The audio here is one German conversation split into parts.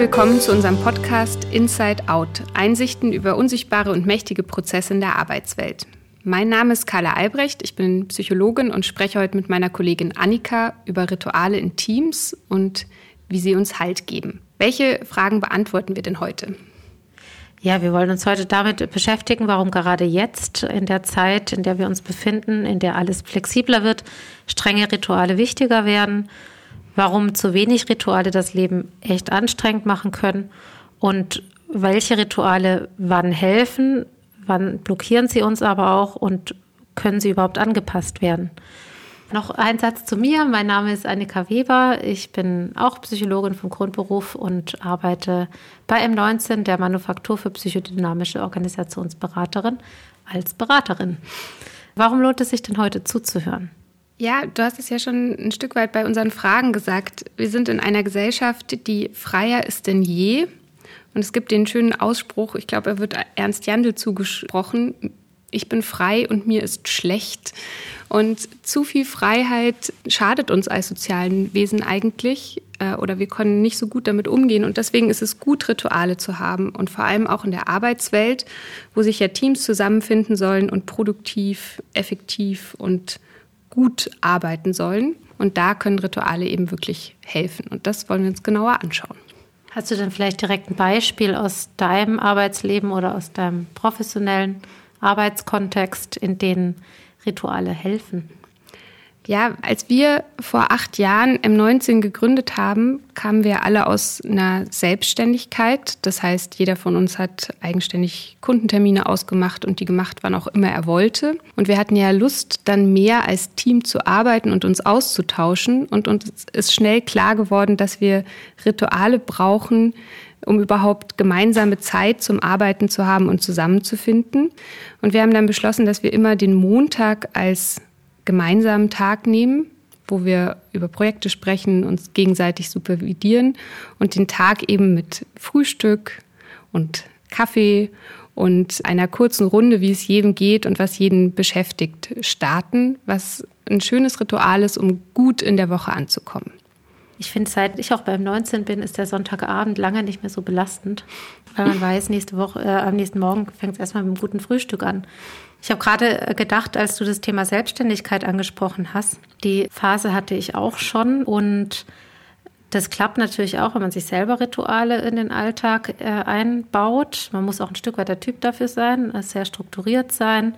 willkommen zu unserem Podcast Inside Out. Einsichten über unsichtbare und mächtige Prozesse in der Arbeitswelt. Mein Name ist Carla Albrecht, ich bin Psychologin und spreche heute mit meiner Kollegin Annika über Rituale in Teams und wie sie uns Halt geben. Welche Fragen beantworten wir denn heute? Ja, wir wollen uns heute damit beschäftigen, warum gerade jetzt, in der Zeit, in der wir uns befinden, in der alles flexibler wird, strenge Rituale wichtiger werden, warum zu wenig Rituale das Leben echt anstrengend machen können und welche Rituale wann helfen, wann blockieren sie uns aber auch und können sie überhaupt angepasst werden. Noch ein Satz zu mir. Mein Name ist Annika Weber. Ich bin auch Psychologin vom Grundberuf und arbeite bei M19, der Manufaktur für psychodynamische Organisationsberaterin, als Beraterin. Warum lohnt es sich denn heute zuzuhören? Ja, du hast es ja schon ein Stück weit bei unseren Fragen gesagt. Wir sind in einer Gesellschaft, die freier ist denn je. Und es gibt den schönen Ausspruch, ich glaube, er wird Ernst Jandl zugesprochen, ich bin frei und mir ist schlecht. Und zu viel Freiheit schadet uns als sozialen Wesen eigentlich äh, oder wir können nicht so gut damit umgehen. Und deswegen ist es gut, Rituale zu haben und vor allem auch in der Arbeitswelt, wo sich ja Teams zusammenfinden sollen und produktiv, effektiv und gut arbeiten sollen. Und da können Rituale eben wirklich helfen. Und das wollen wir uns genauer anschauen. Hast du denn vielleicht direkt ein Beispiel aus deinem Arbeitsleben oder aus deinem professionellen Arbeitskontext, in denen Rituale helfen? Ja, als wir vor acht Jahren M19 gegründet haben, kamen wir alle aus einer Selbstständigkeit. Das heißt, jeder von uns hat eigenständig Kundentermine ausgemacht und die gemacht, wann auch immer er wollte. Und wir hatten ja Lust, dann mehr als Team zu arbeiten und uns auszutauschen. Und uns ist schnell klar geworden, dass wir Rituale brauchen, um überhaupt gemeinsame Zeit zum Arbeiten zu haben und zusammenzufinden. Und wir haben dann beschlossen, dass wir immer den Montag als gemeinsamen Tag nehmen, wo wir über Projekte sprechen, uns gegenseitig supervidieren und den Tag eben mit Frühstück und Kaffee und einer kurzen Runde, wie es jedem geht und was jeden beschäftigt, starten, was ein schönes Ritual ist, um gut in der Woche anzukommen. Ich finde, seit ich auch beim 19 bin, ist der Sonntagabend lange nicht mehr so belastend, weil man weiß, nächste Woche, äh, am nächsten Morgen fängt es erstmal mit einem guten Frühstück an. Ich habe gerade äh, gedacht, als du das Thema Selbstständigkeit angesprochen hast, die Phase hatte ich auch schon und das klappt natürlich auch, wenn man sich selber Rituale in den Alltag äh, einbaut. Man muss auch ein Stück weit der Typ dafür sein, äh, sehr strukturiert sein.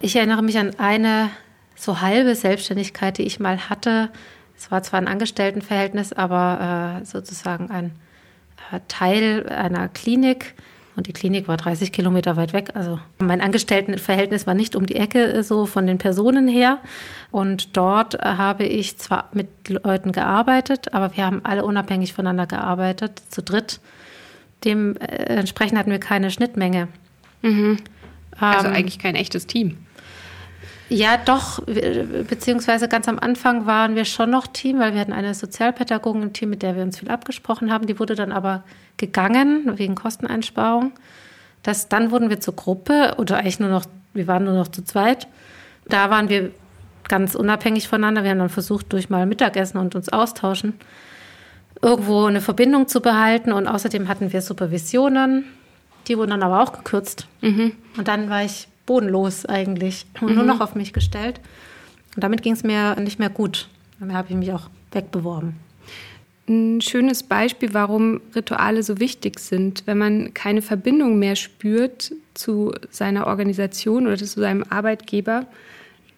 Ich erinnere mich an eine so halbe Selbstständigkeit, die ich mal hatte. Es war zwar ein Angestelltenverhältnis, aber äh, sozusagen ein äh, Teil einer Klinik. Und die Klinik war 30 Kilometer weit weg. Also mein Angestelltenverhältnis war nicht um die Ecke äh, so von den Personen her. Und dort äh, habe ich zwar mit Leuten gearbeitet, aber wir haben alle unabhängig voneinander gearbeitet, zu dritt. Dementsprechend hatten wir keine Schnittmenge. Mhm. Also ähm, eigentlich kein echtes Team. Ja, doch, beziehungsweise ganz am Anfang waren wir schon noch Team, weil wir hatten eine Sozialpädagogin im Team, mit der wir uns viel abgesprochen haben. Die wurde dann aber gegangen wegen Kosteneinsparung. Das, dann wurden wir zur Gruppe oder eigentlich nur noch, wir waren nur noch zu zweit. Da waren wir ganz unabhängig voneinander. Wir haben dann versucht, durch mal Mittagessen und uns austauschen, irgendwo eine Verbindung zu behalten. Und außerdem hatten wir Supervisionen. Die wurden dann aber auch gekürzt. Mhm. Und dann war ich bodenlos eigentlich und mhm. nur noch auf mich gestellt. Und damit ging es mir nicht mehr gut. Damit habe ich mich auch wegbeworben. Ein schönes Beispiel, warum Rituale so wichtig sind. Wenn man keine Verbindung mehr spürt zu seiner Organisation oder zu seinem Arbeitgeber,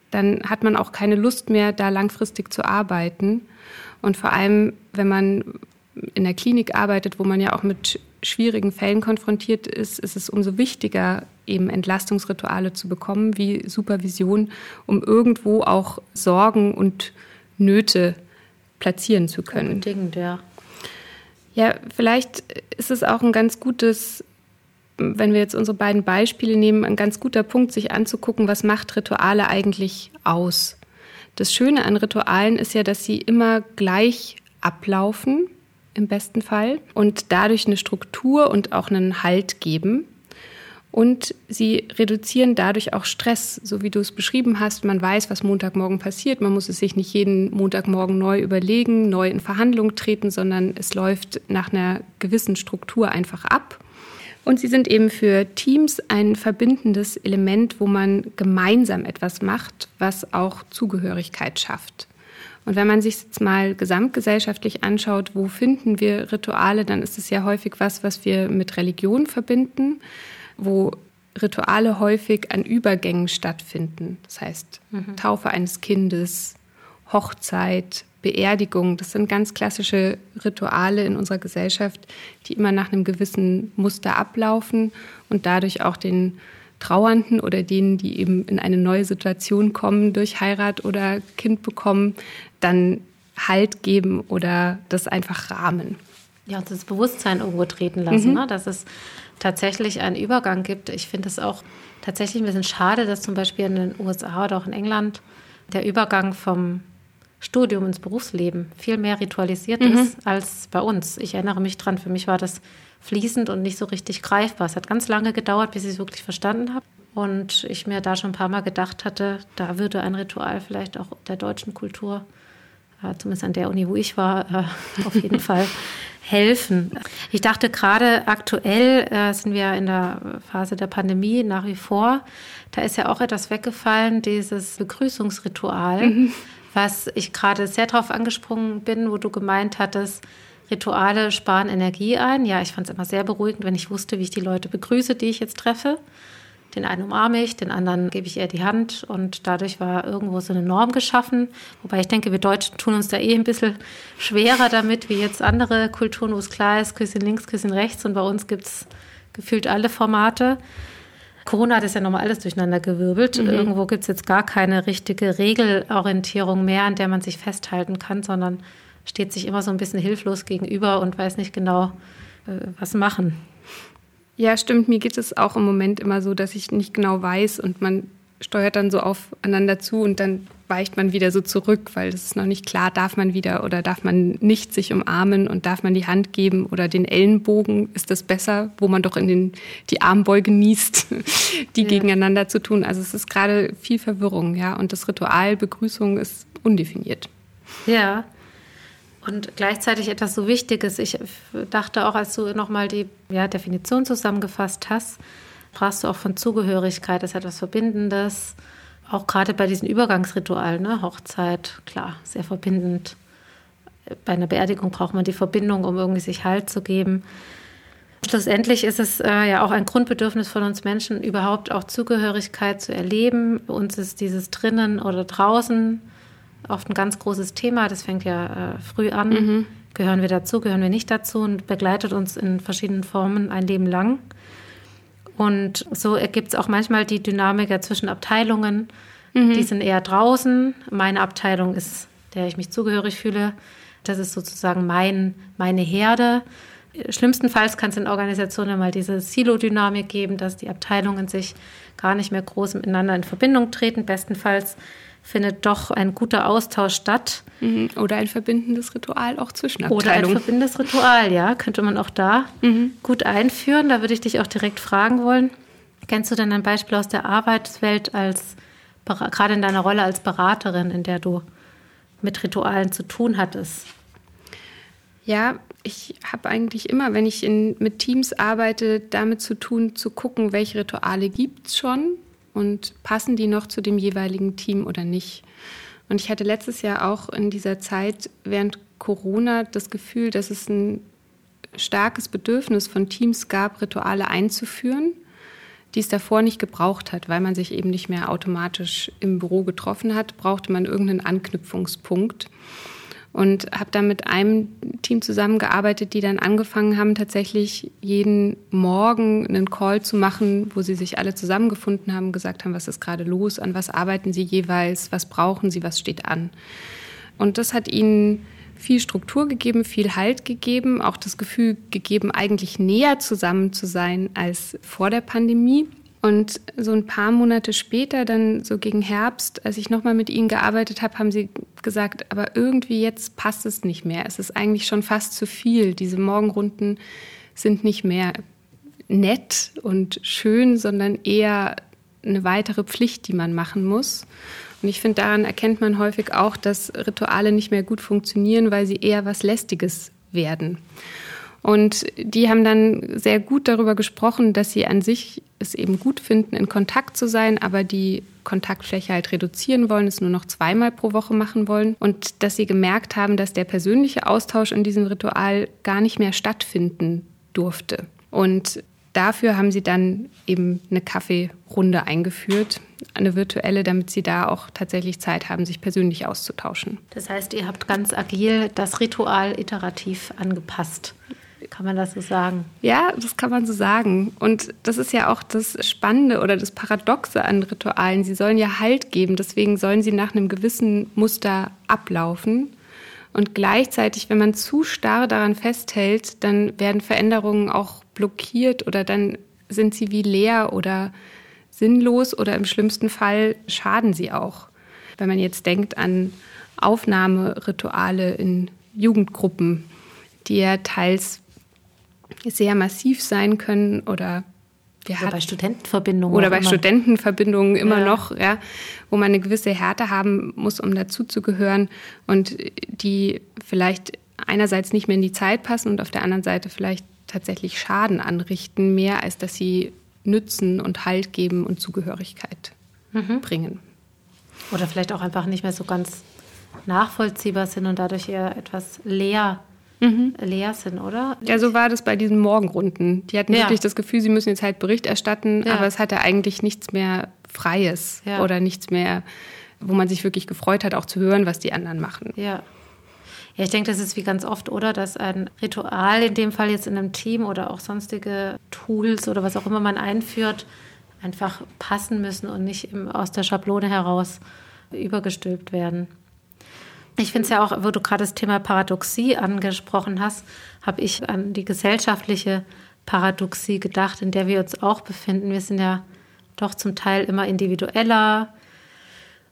dann hat man auch keine Lust mehr, da langfristig zu arbeiten. Und vor allem, wenn man in der Klinik arbeitet, wo man ja auch mit schwierigen Fällen konfrontiert ist, ist es umso wichtiger, eben Entlastungsrituale zu bekommen, wie Supervision, um irgendwo auch Sorgen und Nöte platzieren zu können. Unbedingt, ja. Ja, vielleicht ist es auch ein ganz gutes, wenn wir jetzt unsere beiden Beispiele nehmen, ein ganz guter Punkt, sich anzugucken, was macht Rituale eigentlich aus. Das Schöne an Ritualen ist ja, dass sie immer gleich ablaufen, im besten Fall, und dadurch eine Struktur und auch einen Halt geben. Und sie reduzieren dadurch auch Stress, so wie du es beschrieben hast. Man weiß, was Montagmorgen passiert. Man muss es sich nicht jeden Montagmorgen neu überlegen, neu in Verhandlung treten, sondern es läuft nach einer gewissen Struktur einfach ab. Und sie sind eben für Teams ein verbindendes Element, wo man gemeinsam etwas macht, was auch Zugehörigkeit schafft. Und wenn man sich jetzt mal gesamtgesellschaftlich anschaut, wo finden wir Rituale, dann ist es ja häufig was, was wir mit Religion verbinden wo Rituale häufig an Übergängen stattfinden. Das heißt, mhm. Taufe eines Kindes, Hochzeit, Beerdigung, das sind ganz klassische Rituale in unserer Gesellschaft, die immer nach einem gewissen Muster ablaufen und dadurch auch den Trauernden oder denen, die eben in eine neue Situation kommen durch Heirat oder Kind bekommen, dann Halt geben oder das einfach rahmen. Ja, und das Bewusstsein irgendwo treten lassen, mhm. ne? dass es tatsächlich einen Übergang gibt. Ich finde es auch tatsächlich ein bisschen schade, dass zum Beispiel in den USA oder auch in England der Übergang vom Studium ins Berufsleben viel mehr ritualisiert mhm. ist als bei uns. Ich erinnere mich dran, für mich war das fließend und nicht so richtig greifbar. Es hat ganz lange gedauert, bis ich es wirklich verstanden habe. Und ich mir da schon ein paar Mal gedacht hatte, da würde ein Ritual vielleicht auch der deutschen Kultur, äh, zumindest an der Uni, wo ich war, äh, auf jeden Fall helfen. Ich dachte gerade aktuell äh, sind wir in der Phase der Pandemie nach wie vor. Da ist ja auch etwas weggefallen, dieses Begrüßungsritual, mhm. was ich gerade sehr darauf angesprungen bin, wo du gemeint hattest, Rituale sparen Energie ein. Ja, ich fand es immer sehr beruhigend, wenn ich wusste, wie ich die Leute begrüße, die ich jetzt treffe. Den einen umarme ich, den anderen gebe ich eher die Hand und dadurch war irgendwo so eine Norm geschaffen. Wobei ich denke, wir Deutschen tun uns da eh ein bisschen schwerer damit, wie jetzt andere Kulturen, wo es klar ist, Küsschen links, Küsschen rechts und bei uns gibt es gefühlt alle Formate. Corona hat es ja nochmal alles durcheinander gewirbelt. Mhm. Irgendwo gibt es jetzt gar keine richtige Regelorientierung mehr, an der man sich festhalten kann, sondern steht sich immer so ein bisschen hilflos gegenüber und weiß nicht genau, äh, was machen. Ja, stimmt. Mir geht es auch im Moment immer so, dass ich nicht genau weiß und man steuert dann so aufeinander zu und dann weicht man wieder so zurück, weil es ist noch nicht klar, darf man wieder oder darf man nicht sich umarmen und darf man die Hand geben oder den Ellenbogen, ist das besser, wo man doch in den, die Armbeuge niest, die ja. gegeneinander zu tun. Also es ist gerade viel Verwirrung, ja, und das Ritual Begrüßung ist undefiniert. Ja, und gleichzeitig etwas so Wichtiges. Ich dachte auch, als du nochmal die ja, Definition zusammengefasst hast, sprachst du auch von Zugehörigkeit, das ist etwas Verbindendes. Auch gerade bei diesen Übergangsritualen, ne? Hochzeit, klar, sehr verbindend. Bei einer Beerdigung braucht man die Verbindung, um irgendwie sich Halt zu geben. Schlussendlich ist es äh, ja auch ein Grundbedürfnis von uns Menschen, überhaupt auch Zugehörigkeit zu erleben. Bei uns ist dieses drinnen oder draußen oft ein ganz großes Thema. Das fängt ja äh, früh an. Mhm. Gehören wir dazu, gehören wir nicht dazu und begleitet uns in verschiedenen Formen ein Leben lang. Und so ergibt es auch manchmal die Dynamik ja zwischen Abteilungen. Mhm. Die sind eher draußen. Meine Abteilung ist, der ich mich zugehörig fühle. Das ist sozusagen mein, meine Herde. Schlimmstenfalls kann es in Organisationen mal diese Silo-Dynamik geben, dass die Abteilungen sich gar nicht mehr groß miteinander in Verbindung treten. Bestenfalls findet doch ein guter Austausch statt. Mhm. Oder ein verbindendes Ritual auch zwischen Abteilungen. Oder ein verbindendes Ritual, ja, könnte man auch da mhm. gut einführen. Da würde ich dich auch direkt fragen wollen. Kennst du denn ein Beispiel aus der Arbeitswelt als gerade in deiner Rolle als Beraterin, in der du mit Ritualen zu tun hattest? Ja, ich habe eigentlich immer, wenn ich in, mit Teams arbeite, damit zu tun, zu gucken, welche Rituale gibt es schon und passen die noch zu dem jeweiligen Team oder nicht. Und ich hatte letztes Jahr auch in dieser Zeit während Corona das Gefühl, dass es ein starkes Bedürfnis von Teams gab, Rituale einzuführen, die es davor nicht gebraucht hat, weil man sich eben nicht mehr automatisch im Büro getroffen hat, brauchte man irgendeinen Anknüpfungspunkt und habe dann mit einem Team zusammengearbeitet, die dann angefangen haben, tatsächlich jeden Morgen einen Call zu machen, wo sie sich alle zusammengefunden haben, gesagt haben, was ist gerade los, an was arbeiten sie jeweils, was brauchen sie, was steht an. Und das hat ihnen viel Struktur gegeben, viel Halt gegeben, auch das Gefühl gegeben, eigentlich näher zusammen zu sein als vor der Pandemie. Und so ein paar Monate später, dann so gegen Herbst, als ich nochmal mit ihnen gearbeitet habe, haben sie gesagt, aber irgendwie jetzt passt es nicht mehr. Es ist eigentlich schon fast zu viel. Diese Morgenrunden sind nicht mehr nett und schön, sondern eher eine weitere Pflicht, die man machen muss. Und ich finde, daran erkennt man häufig auch, dass Rituale nicht mehr gut funktionieren, weil sie eher was Lästiges werden. Und die haben dann sehr gut darüber gesprochen, dass sie an sich es eben gut finden, in Kontakt zu sein, aber die Kontaktfläche halt reduzieren wollen, es nur noch zweimal pro Woche machen wollen und dass sie gemerkt haben, dass der persönliche Austausch in diesem Ritual gar nicht mehr stattfinden durfte. Und dafür haben sie dann eben eine Kaffeerunde eingeführt, eine virtuelle, damit sie da auch tatsächlich Zeit haben, sich persönlich auszutauschen. Das heißt, ihr habt ganz agil das Ritual iterativ angepasst. Kann man das so sagen? Ja, das kann man so sagen. Und das ist ja auch das Spannende oder das Paradoxe an Ritualen. Sie sollen ja Halt geben, deswegen sollen sie nach einem gewissen Muster ablaufen. Und gleichzeitig, wenn man zu starr daran festhält, dann werden Veränderungen auch blockiert oder dann sind sie wie leer oder sinnlos oder im schlimmsten Fall schaden sie auch. Wenn man jetzt denkt an Aufnahmerituale in Jugendgruppen, die ja teils sehr massiv sein können oder wir oder bei Studentenverbindungen. Oder bei immer. Studentenverbindungen immer ja. noch, ja, wo man eine gewisse Härte haben muss, um dazuzugehören und die vielleicht einerseits nicht mehr in die Zeit passen und auf der anderen Seite vielleicht tatsächlich Schaden anrichten, mehr als dass sie nützen und Halt geben und Zugehörigkeit mhm. bringen. Oder vielleicht auch einfach nicht mehr so ganz nachvollziehbar sind und dadurch eher etwas leer mhm. leer sind, oder? Ja, so war das bei diesen Morgenrunden. Die hatten ja. wirklich das Gefühl, sie müssen jetzt halt Bericht erstatten, ja. aber es hatte eigentlich nichts mehr Freies ja. oder nichts mehr, wo man sich wirklich gefreut hat, auch zu hören, was die anderen machen. Ja. Ja, ich denke, das ist wie ganz oft, oder? Dass ein Ritual, in dem Fall jetzt in einem Team oder auch sonstige Tools oder was auch immer man einführt, einfach passen müssen und nicht aus der Schablone heraus übergestülpt werden. Ich finde es ja auch, wo du gerade das Thema Paradoxie angesprochen hast, habe ich an die gesellschaftliche Paradoxie gedacht, in der wir uns auch befinden. Wir sind ja doch zum Teil immer individueller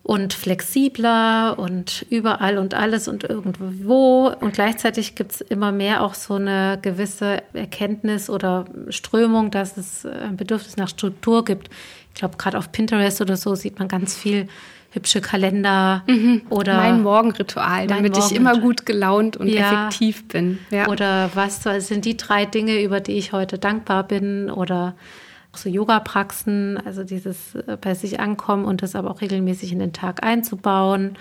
und flexibler und überall und alles und irgendwo. Und gleichzeitig gibt es immer mehr auch so eine gewisse Erkenntnis oder Strömung, dass es ein Bedürfnis nach Struktur gibt. Ich glaube, gerade auf Pinterest oder so sieht man ganz viel hübsche Kalender mhm. oder mein Morgenritual, damit Morgen ich immer gut gelaunt und ja. effektiv bin. Ja. Oder was sind die drei Dinge, über die ich heute dankbar bin oder so Yoga-Praxen, also dieses äh, bei sich ankommen und das aber auch regelmäßig in den Tag einzubauen,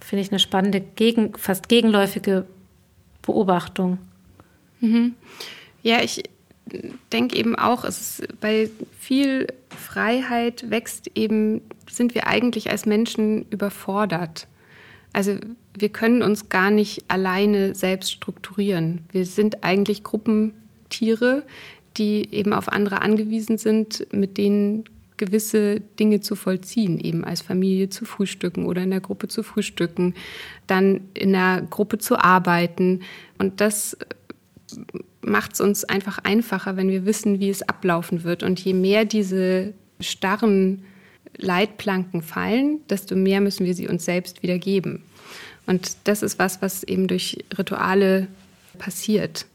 finde ich eine spannende, gegen, fast gegenläufige Beobachtung. Mhm. Ja, ich denke eben auch, es ist bei viel Freiheit wächst eben, sind wir eigentlich als Menschen überfordert. Also wir können uns gar nicht alleine selbst strukturieren. Wir sind eigentlich Gruppentiere, die eben auf andere angewiesen sind, mit denen gewisse Dinge zu vollziehen, eben als Familie zu frühstücken oder in der Gruppe zu frühstücken, dann in der Gruppe zu arbeiten. Und das macht es uns einfach einfacher, wenn wir wissen, wie es ablaufen wird. Und je mehr diese starren Leitplanken fallen, desto mehr müssen wir sie uns selbst wieder geben. Und das ist was, was eben durch Rituale passiert.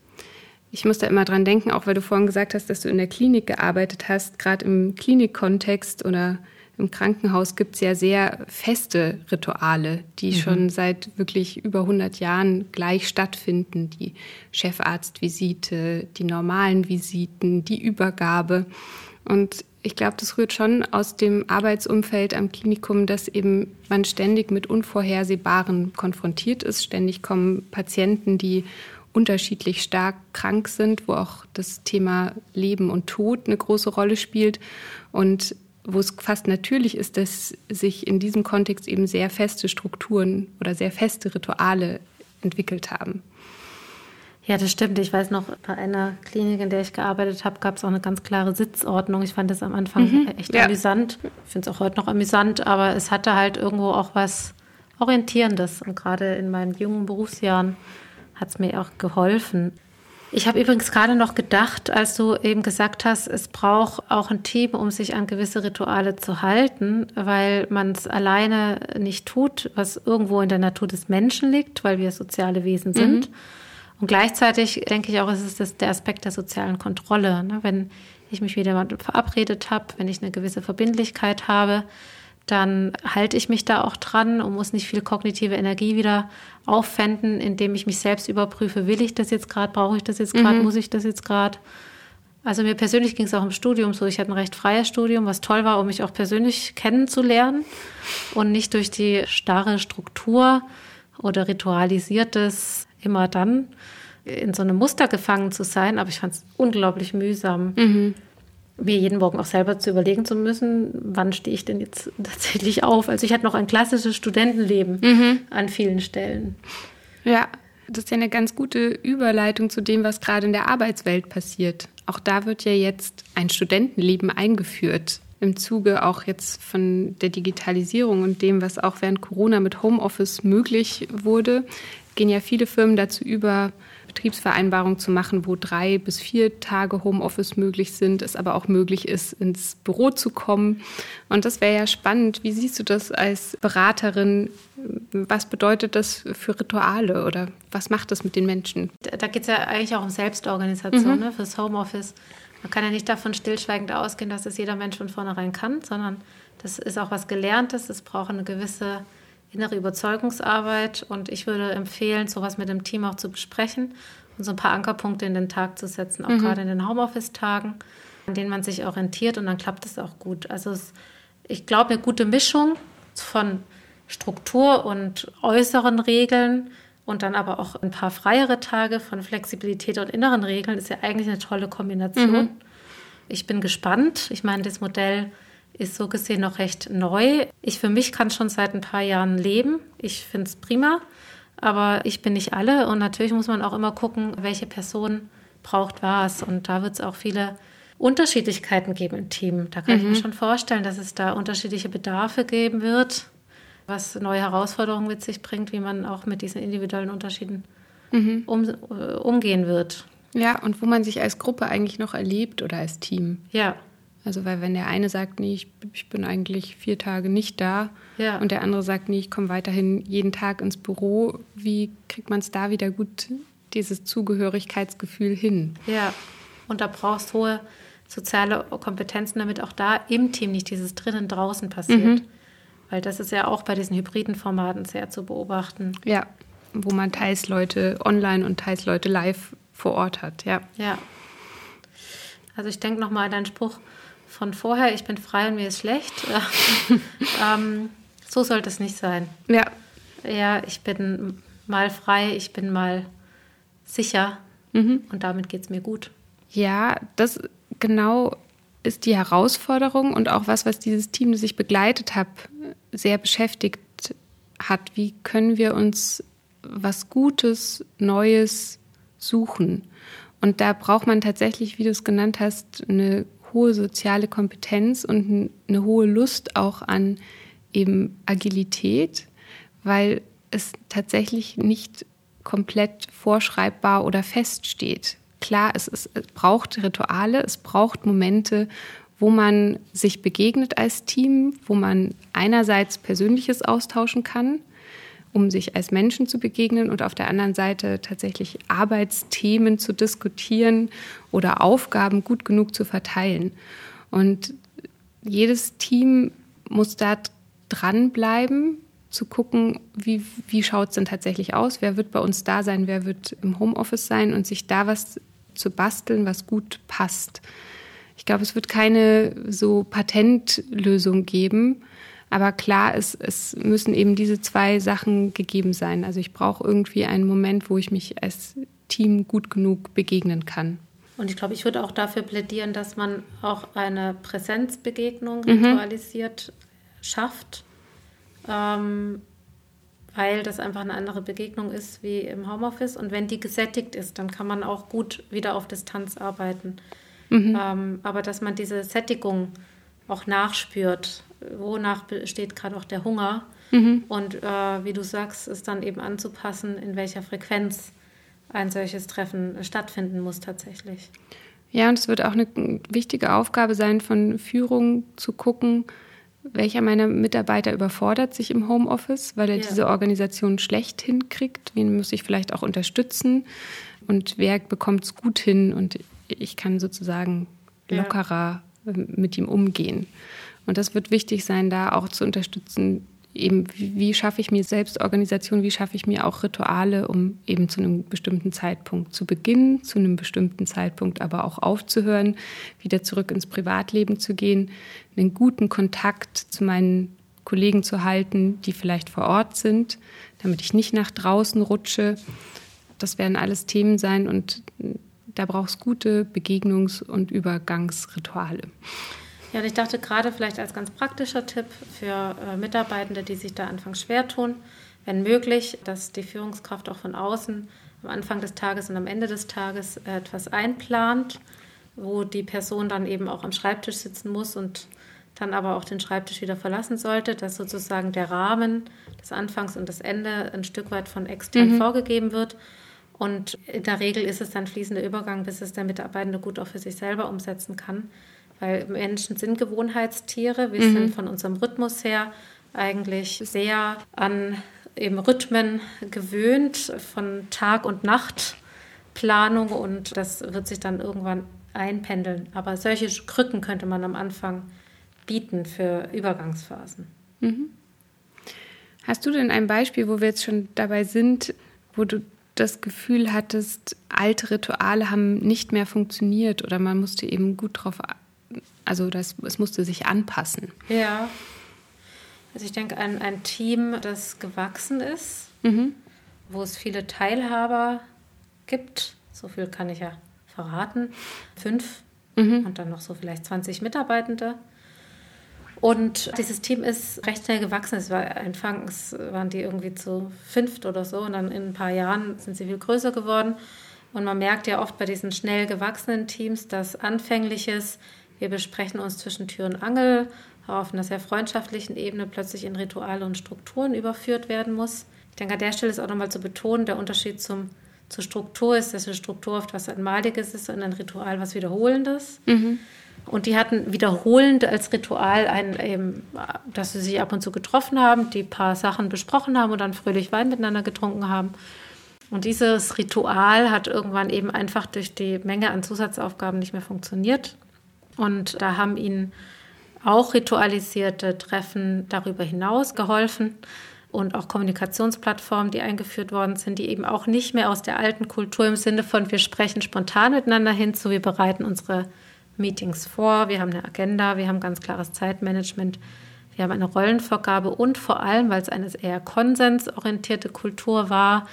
Ich muss da immer dran denken, auch weil du vorhin gesagt hast, dass du in der Klinik gearbeitet hast, gerade im Klinikkontext oder im Krankenhaus gibt es ja sehr feste Rituale, die mhm. schon seit wirklich über 100 Jahren gleich stattfinden. Die Chefarztvisite, die normalen Visiten, die Übergabe. Und ich glaube, das rührt schon aus dem Arbeitsumfeld am Klinikum, dass eben man ständig mit Unvorhersehbaren konfrontiert ist. Ständig kommen Patienten, die unterschiedlich stark krank sind, wo auch das Thema Leben und Tod eine große Rolle spielt. Und wo es fast natürlich ist, dass sich in diesem Kontext eben sehr feste Strukturen oder sehr feste Rituale entwickelt haben. Ja, das stimmt. Ich weiß noch, bei einer Klinik, in der ich gearbeitet habe, gab es auch eine ganz klare Sitzordnung. Ich fand das am Anfang mhm, echt ja. amüsant. Ich finde es auch heute noch amüsant, aber es hatte halt irgendwo auch was Orientierendes. Und gerade in meinen jungen Berufsjahren hat es mir auch geholfen. Ich habe übrigens gerade noch gedacht, als du eben gesagt hast, es braucht auch ein Team, um sich an gewisse Rituale zu halten, weil man es alleine nicht tut, was irgendwo in der Natur des Menschen liegt, weil wir soziale Wesen sind. Mhm. Und gleichzeitig denke ich auch, es ist das, der Aspekt der sozialen Kontrolle. Ne? Wenn ich mich mit jemandem verabredet habe, wenn ich eine gewisse Verbindlichkeit habe, dann halte ich mich da auch dran und muss nicht viel kognitive Energie wieder aufwenden, indem ich mich selbst überprüfe, will ich das jetzt gerade, brauche ich das jetzt gerade, mhm. muss ich das jetzt gerade. Also mir persönlich ging es auch im Studium so. Ich hatte ein recht freies Studium, was toll war, um mich auch persönlich kennenzulernen und nicht durch die starre Struktur oder ritualisiertes immer dann in so einem Muster gefangen zu sein. Aber ich fand es unglaublich mühsam. Mhm mir jeden Morgen auch selber zu überlegen zu müssen, wann stehe ich denn jetzt tatsächlich auf. Also ich hatte noch ein klassisches Studentenleben mhm. an vielen Stellen. Ja, das ist ja eine ganz gute Überleitung zu dem, was gerade in der Arbeitswelt passiert. Auch da wird ja jetzt ein Studentenleben eingeführt. Im Zuge auch jetzt von der Digitalisierung und dem, was auch während Corona mit Homeoffice möglich wurde, gehen ja viele Firmen dazu über, Betriebsvereinbarung zu machen, wo drei bis vier Tage Homeoffice möglich sind, es aber auch möglich ist, ins Büro zu kommen. Und das wäre ja spannend. Wie siehst du das als Beraterin? Was bedeutet das für Rituale oder was macht das mit den Menschen? Da geht es ja eigentlich auch um Selbstorganisation mhm. ne, fürs Homeoffice. Man kann ja nicht davon stillschweigend ausgehen, dass es jeder Mensch von vornherein kann, sondern das ist auch was Gelerntes. Es braucht eine gewisse innere Überzeugungsarbeit und ich würde empfehlen, sowas mit dem Team auch zu besprechen und so ein paar Ankerpunkte in den Tag zu setzen, auch mhm. gerade in den Homeoffice-Tagen, an denen man sich orientiert und dann klappt es auch gut. Also es, ich glaube, eine gute Mischung von Struktur und äußeren Regeln und dann aber auch ein paar freiere Tage von Flexibilität und inneren Regeln ist ja eigentlich eine tolle Kombination. Mhm. Ich bin gespannt. Ich meine, das Modell ist so gesehen noch recht neu. Ich für mich kann schon seit ein paar Jahren leben. Ich finde es prima, aber ich bin nicht alle und natürlich muss man auch immer gucken, welche Person braucht was und da wird es auch viele Unterschiedlichkeiten geben im Team. Da kann mhm. ich mir mhm. schon vorstellen, dass es da unterschiedliche Bedarfe geben wird, was neue Herausforderungen mit sich bringt, wie man auch mit diesen individuellen Unterschieden mhm. um, äh, umgehen wird. Ja, und wo man sich als Gruppe eigentlich noch erlebt oder als Team. Ja. Also weil wenn der eine sagt, nee, ich, ich bin eigentlich vier Tage nicht da ja. und der andere sagt, nee, ich komme weiterhin jeden Tag ins Büro, wie kriegt man es da wieder gut, dieses Zugehörigkeitsgefühl hin? Ja, und da brauchst du hohe soziale Kompetenzen, damit auch da im Team nicht dieses drinnen draußen passiert. Mhm. Weil das ist ja auch bei diesen hybriden Formaten sehr zu beobachten. Ja, wo man teils Leute online und teils Leute live vor Ort hat, ja. Ja. Also ich denke nochmal an deinen Spruch, von vorher, ich bin frei und mir ist schlecht. ähm, so sollte es nicht sein. Ja. Ja, ich bin mal frei, ich bin mal sicher mhm. und damit geht es mir gut. Ja, das genau ist die Herausforderung und auch was, was dieses Team, das ich begleitet habe, sehr beschäftigt hat. Wie können wir uns was Gutes, Neues suchen? Und da braucht man tatsächlich, wie du es genannt hast, eine hohe soziale Kompetenz und eine hohe Lust auch an eben Agilität, weil es tatsächlich nicht komplett vorschreibbar oder feststeht. Klar, es, ist, es braucht Rituale, es braucht Momente, wo man sich begegnet als Team, wo man einerseits Persönliches austauschen kann, um sich als Menschen zu begegnen und auf der anderen Seite tatsächlich Arbeitsthemen zu diskutieren oder Aufgaben gut genug zu verteilen. Und jedes Team muss da dranbleiben, zu gucken, wie, wie schaut es denn tatsächlich aus, wer wird bei uns da sein, wer wird im Homeoffice sein und sich da was zu basteln, was gut passt. Ich glaube, es wird keine so Patentlösung geben, aber klar, es, es müssen eben diese zwei Sachen gegeben sein. Also ich brauche irgendwie einen Moment, wo ich mich als Team gut genug begegnen kann. Und ich glaube, ich würde auch dafür plädieren, dass man auch eine Präsenzbegegnung mhm. ritualisiert schafft, ähm, weil das einfach eine andere Begegnung ist wie im Homeoffice. Und wenn die gesättigt ist, dann kann man auch gut wieder auf Distanz arbeiten. Mhm. Ähm, aber dass man diese Sättigung auch nachspürt, wonach besteht gerade auch der Hunger. Mhm. Und äh, wie du sagst, ist dann eben anzupassen, in welcher Frequenz ein solches Treffen stattfinden muss tatsächlich. Ja, und es wird auch eine wichtige Aufgabe sein, von Führung zu gucken, welcher meiner Mitarbeiter überfordert sich im Homeoffice, weil er ja. diese Organisation schlecht hinkriegt. Wen muss ich vielleicht auch unterstützen? Und wer bekommt es gut hin? Und ich kann sozusagen lockerer ja. mit ihm umgehen. Und das wird wichtig sein, da auch zu unterstützen, eben wie, schaffe ich mir Selbstorganisation, wie schaffe ich mir auch Rituale, um eben zu einem bestimmten Zeitpunkt zu beginnen, zu einem bestimmten Zeitpunkt aber auch aufzuhören, wieder zurück ins Privatleben zu gehen, einen guten Kontakt zu meinen Kollegen zu halten, die vielleicht vor Ort sind, damit ich nicht nach draußen rutsche. Das werden alles Themen sein und da braucht es gute Begegnungs- und Übergangsrituale. Ja, und ich dachte gerade vielleicht als ganz praktischer Tipp für äh, Mitarbeitende, die sich da anfangs schwer tun, wenn möglich, dass die Führungskraft auch von außen am Anfang des Tages und am Ende des Tages äh, etwas einplant, wo die Person dann eben auch am Schreibtisch sitzen muss und dann aber auch den Schreibtisch wieder verlassen sollte, dass sozusagen der Rahmen des Anfangs und des Ende ein Stück weit von extern mhm. vorgegeben wird. Und in der Regel ist es dann fließender Übergang, bis es der Mitarbeitende gut auch für sich selber umsetzen kann. Weil Menschen sind Gewohnheitstiere. Wir mhm. sind von unserem Rhythmus her eigentlich sehr an eben Rhythmen gewöhnt, von Tag- und Nachtplanung und das wird sich dann irgendwann einpendeln. Aber solche Krücken könnte man am Anfang bieten für Übergangsphasen. Mhm. Hast du denn ein Beispiel, wo wir jetzt schon dabei sind, wo du das Gefühl hattest, alte Rituale haben nicht mehr funktioniert oder man musste eben gut darauf also das, es musste sich anpassen. Ja. Also ich denke an ein Team, das gewachsen ist, mhm. wo es viele Teilhaber gibt. So viel kann ich ja verraten. Fünf mhm. und dann noch so vielleicht 20 Mitarbeitende. Und dieses Team ist recht schnell gewachsen. Es war anfangs waren die irgendwie zu fünft oder so und dann in ein paar Jahren sind sie viel größer geworden. Und man merkt ja oft bei diesen schnell gewachsenen Teams, dass anfängliches wir besprechen uns zwischen Tür und Angel auf einer sehr freundschaftlichen Ebene plötzlich in Rituale und Strukturen überführt werden muss. Ich denke, an der Stelle ist auch nochmal zu betonen, der Unterschied zum, zur Struktur ist, dass eine Struktur oft was Einmaliges ist und ein Ritual was Wiederholendes. Mhm. Und die hatten wiederholend als Ritual ein, eben, dass sie sich ab und zu getroffen haben, die paar Sachen besprochen haben und dann fröhlich Wein miteinander getrunken haben. Und dieses Ritual hat irgendwann eben einfach durch die Menge an Zusatzaufgaben nicht mehr funktioniert. Und da haben ihnen auch ritualisierte Treffen darüber hinaus geholfen. Und auch Kommunikationsplattformen, die eingeführt worden sind, die eben auch nicht mehr aus der alten Kultur im Sinne von wir sprechen spontan miteinander hinzu, wir bereiten unsere Meetings vor, wir haben eine Agenda, wir haben ganz klares Zeitmanagement, wir haben eine Rollenvorgabe und vor allem, weil es eine eher konsensorientierte Kultur war,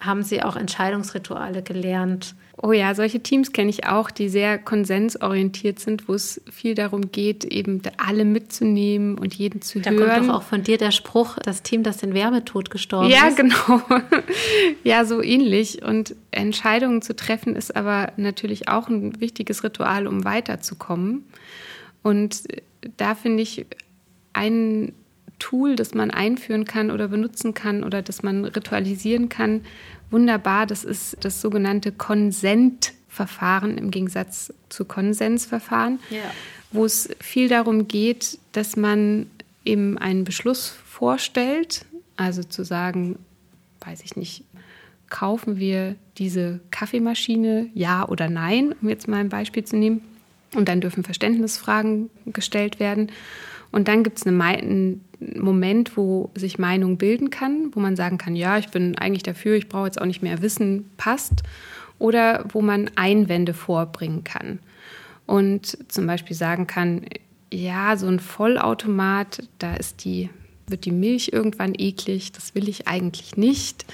haben sie auch Entscheidungsrituale gelernt. Oh ja, solche Teams kenne ich auch, die sehr konsensorientiert sind, wo es viel darum geht, eben alle mitzunehmen und jeden zu da hören. Da kommt doch auch von dir der Spruch, das Team, das den Wärmetod gestorben ja, ist. Ja, genau. ja, so ähnlich. Und Entscheidungen zu treffen ist aber natürlich auch ein wichtiges Ritual, um weiterzukommen. Und da finde ich ein Tool, das man einführen kann oder benutzen kann oder das man ritualisieren kann, wunderbar. Das ist das sogenannte Konsentverfahren im Gegensatz zu Konsensverfahren, ja. wo es viel darum geht, dass man eben einen Beschluss vorstellt, also zu sagen, weiß ich nicht, kaufen wir diese Kaffeemaschine, ja oder nein, um jetzt mal ein Beispiel zu nehmen. Und dann dürfen Verständnisfragen gestellt werden. Und dann gibt es einen Moment, wo sich Meinung bilden kann, wo man sagen kann, ja, ich bin eigentlich dafür, ich brauche jetzt auch nicht mehr wissen, passt. Oder wo man Einwände vorbringen kann. Und zum Beispiel sagen kann, ja, so ein Vollautomat, da ist die, wird die Milch irgendwann eklig, das will ich eigentlich nicht.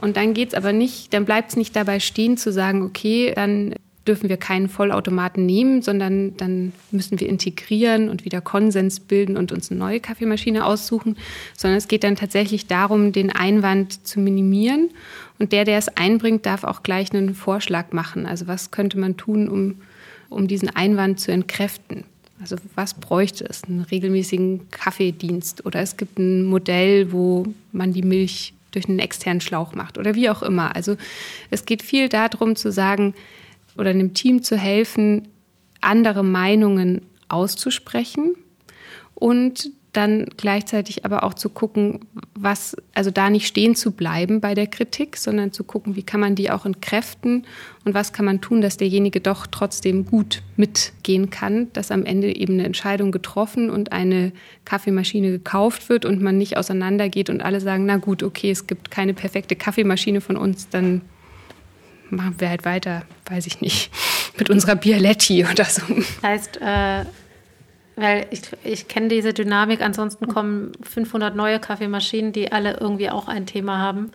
Und dann geht es aber nicht, dann bleibt es nicht dabei stehen zu sagen, okay, dann dürfen wir keinen Vollautomaten nehmen, sondern dann müssen wir integrieren und wieder Konsens bilden und uns eine neue Kaffeemaschine aussuchen, sondern es geht dann tatsächlich darum, den Einwand zu minimieren. Und der, der es einbringt, darf auch gleich einen Vorschlag machen. Also was könnte man tun, um, um diesen Einwand zu entkräften? Also was bräuchte es? Einen regelmäßigen Kaffeedienst oder es gibt ein Modell, wo man die Milch durch einen externen Schlauch macht oder wie auch immer. Also es geht viel darum zu sagen, oder einem Team zu helfen, andere Meinungen auszusprechen und dann gleichzeitig aber auch zu gucken, was, also da nicht stehen zu bleiben bei der Kritik, sondern zu gucken, wie kann man die auch entkräften und was kann man tun, dass derjenige doch trotzdem gut mitgehen kann, dass am Ende eben eine Entscheidung getroffen und eine Kaffeemaschine gekauft wird und man nicht auseinandergeht und alle sagen, na gut, okay, es gibt keine perfekte Kaffeemaschine von uns, dann machen wir halt weiter, weiß ich nicht, mit unserer Bialetti oder so. Heißt, äh weil ich, ich kenne diese Dynamik, ansonsten kommen 500 neue Kaffeemaschinen, die alle irgendwie auch ein Thema haben.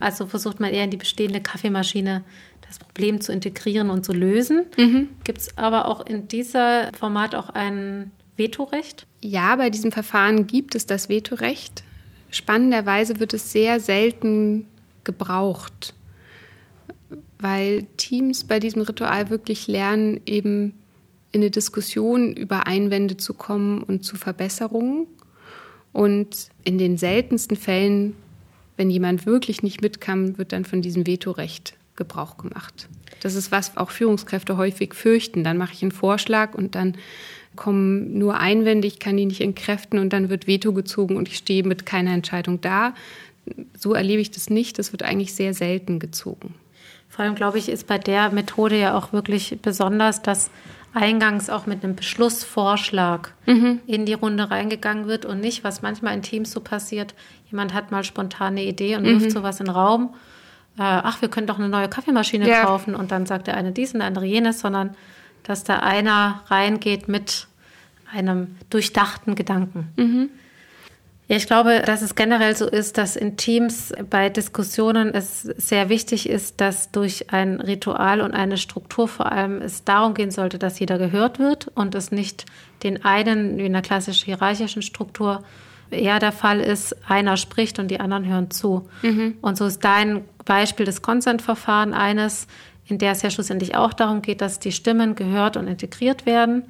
Also versucht man eher in die bestehende Kaffeemaschine das Problem zu integrieren und zu lösen. Mhm. Gibt es aber auch in diesem Format auch ein Vetorecht? Ja, bei diesem Verfahren gibt es das Vetorecht. Spannenderweise wird es sehr selten gebraucht, weil Teams bei diesem Ritual wirklich lernen, eben in eine Diskussion über Einwände zu kommen und zu Verbesserungen. Und in den seltensten Fällen, wenn jemand wirklich nicht mitkam, wird dann von diesem Vetorecht Gebrauch gemacht. Das ist was auch Führungskräfte häufig fürchten. Dann mache ich einen Vorschlag und dann kommen nur Einwände, ich kann die nicht entkräften und dann wird Veto gezogen und ich stehe mit keiner Entscheidung da. So erlebe ich das nicht. Das wird eigentlich sehr selten gezogen. Vor allem, glaube ich, ist bei der Methode ja auch wirklich besonders, dass eingangs auch mit einem Beschlussvorschlag mhm. in die Runde reingegangen wird und nicht, was manchmal in Teams so passiert, jemand hat mal spontane Idee und mhm. wirft sowas in den Raum. Äh, ach, wir können doch eine neue Kaffeemaschine ja. kaufen und dann sagt der eine dies und der andere jenes, sondern dass da einer reingeht mit einem durchdachten Gedanken. Mhm. Ja, ich glaube, dass es generell so ist, dass in Teams bei Diskussionen es sehr wichtig ist, dass durch ein Ritual und eine Struktur vor allem es darum gehen sollte, dass jeder gehört wird und es nicht den einen wie in einer klassischen hierarchischen Struktur eher der Fall ist, einer spricht und die anderen hören zu. Mhm. Und so ist dein Beispiel des Consent-Verfahren eines, in der es ja schlussendlich auch darum geht, dass die Stimmen gehört und integriert werden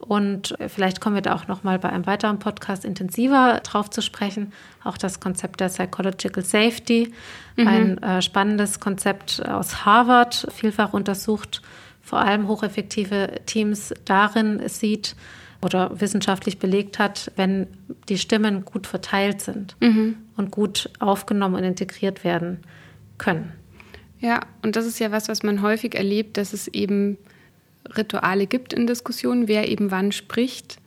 und vielleicht kommen wir da auch noch mal bei einem weiteren Podcast intensiver drauf zu sprechen. Auch das Konzept der Psychological Safety, mhm. ein äh, spannendes Konzept aus Harvard, vielfach untersucht, vor allem hocheffektive Teams darin sieht oder wissenschaftlich belegt hat, wenn die Stimmen gut verteilt sind mhm. und gut aufgenommen und integriert werden können. Ja, und das ist ja was, was man häufig erlebt, dass es eben Rituale gibt in Diskussionen, wer eben wann spricht,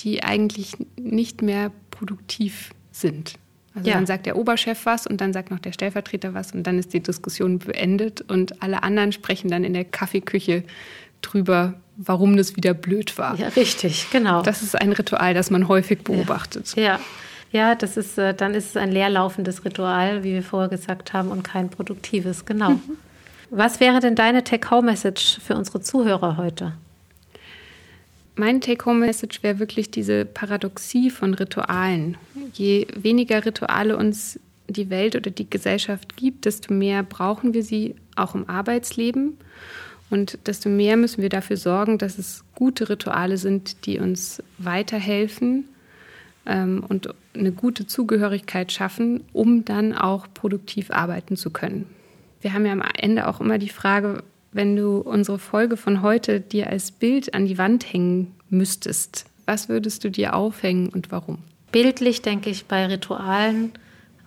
die eigentlich nicht mehr produktiv sind. Also ja. dann sagt der Oberchef was und dann sagt noch der Stellvertreter was und dann ist die Diskussion beendet und alle anderen sprechen dann in der Kaffeeküche drüber, warum das wieder blöd war. Ja, richtig, genau. Das ist ein Ritual, das man häufig beobachtet. Ja, ja. ja das ist, äh, dann ist es ein leerlaufendes Ritual, wie wir vorher gesagt haben, und kein produktives, genau. Mhm. Was wäre denn deine Take-Home-Message für unsere Zuhörer heute? Meine Take-Home-Message wäre wirklich diese Paradoxie von Ritualen. Je weniger Rituale uns die Welt oder die Gesellschaft gibt, desto mehr brauchen wir sie auch im Arbeitsleben. Und desto mehr müssen wir dafür sorgen, dass es gute Rituale sind, die uns weiterhelfen ähm, und eine gute Zugehörigkeit schaffen, um dann auch produktiv arbeiten zu können. Wir haben ja am Ende auch immer die Frage, wenn du unsere Folge von heute dir als Bild an die Wand hängen müsstest, was würdest du dir aufhängen und warum? Bildlich denke ich bei Ritualen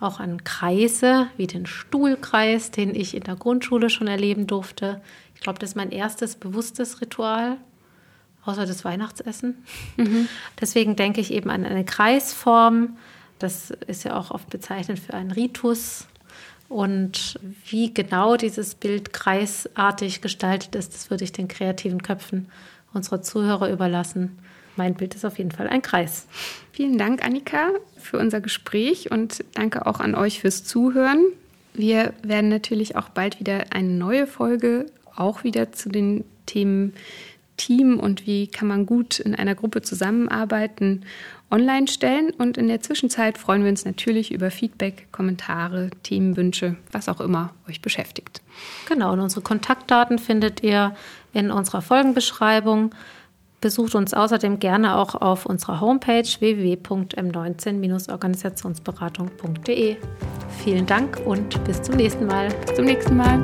auch an Kreise, wie den Stuhlkreis, den ich in der Grundschule schon erleben durfte. Ich glaube, das ist mein erstes bewusstes Ritual, außer das Weihnachtsessen. Mhm. Deswegen denke ich eben an eine Kreisform. Das ist ja auch oft bezeichnet für einen Ritus. Und wie genau dieses Bild kreisartig gestaltet ist, das würde ich den kreativen Köpfen unserer Zuhörer überlassen. Mein Bild ist auf jeden Fall ein Kreis. Vielen Dank, Annika, für unser Gespräch und danke auch an euch fürs Zuhören. Wir werden natürlich auch bald wieder eine neue Folge, auch wieder zu den Themen Team und wie kann man gut in einer Gruppe zusammenarbeiten online stellen. Und in der Zwischenzeit freuen wir uns natürlich über Feedback, Kommentare, Themenwünsche, was auch immer euch beschäftigt. Genau, und unsere Kontaktdaten findet ihr in unserer Folgenbeschreibung. Besucht uns außerdem gerne auch auf unserer Homepage www.m19-organisationsberatung.de. Vielen Dank und bis zum nächsten Mal. Bis zum nächsten Mal.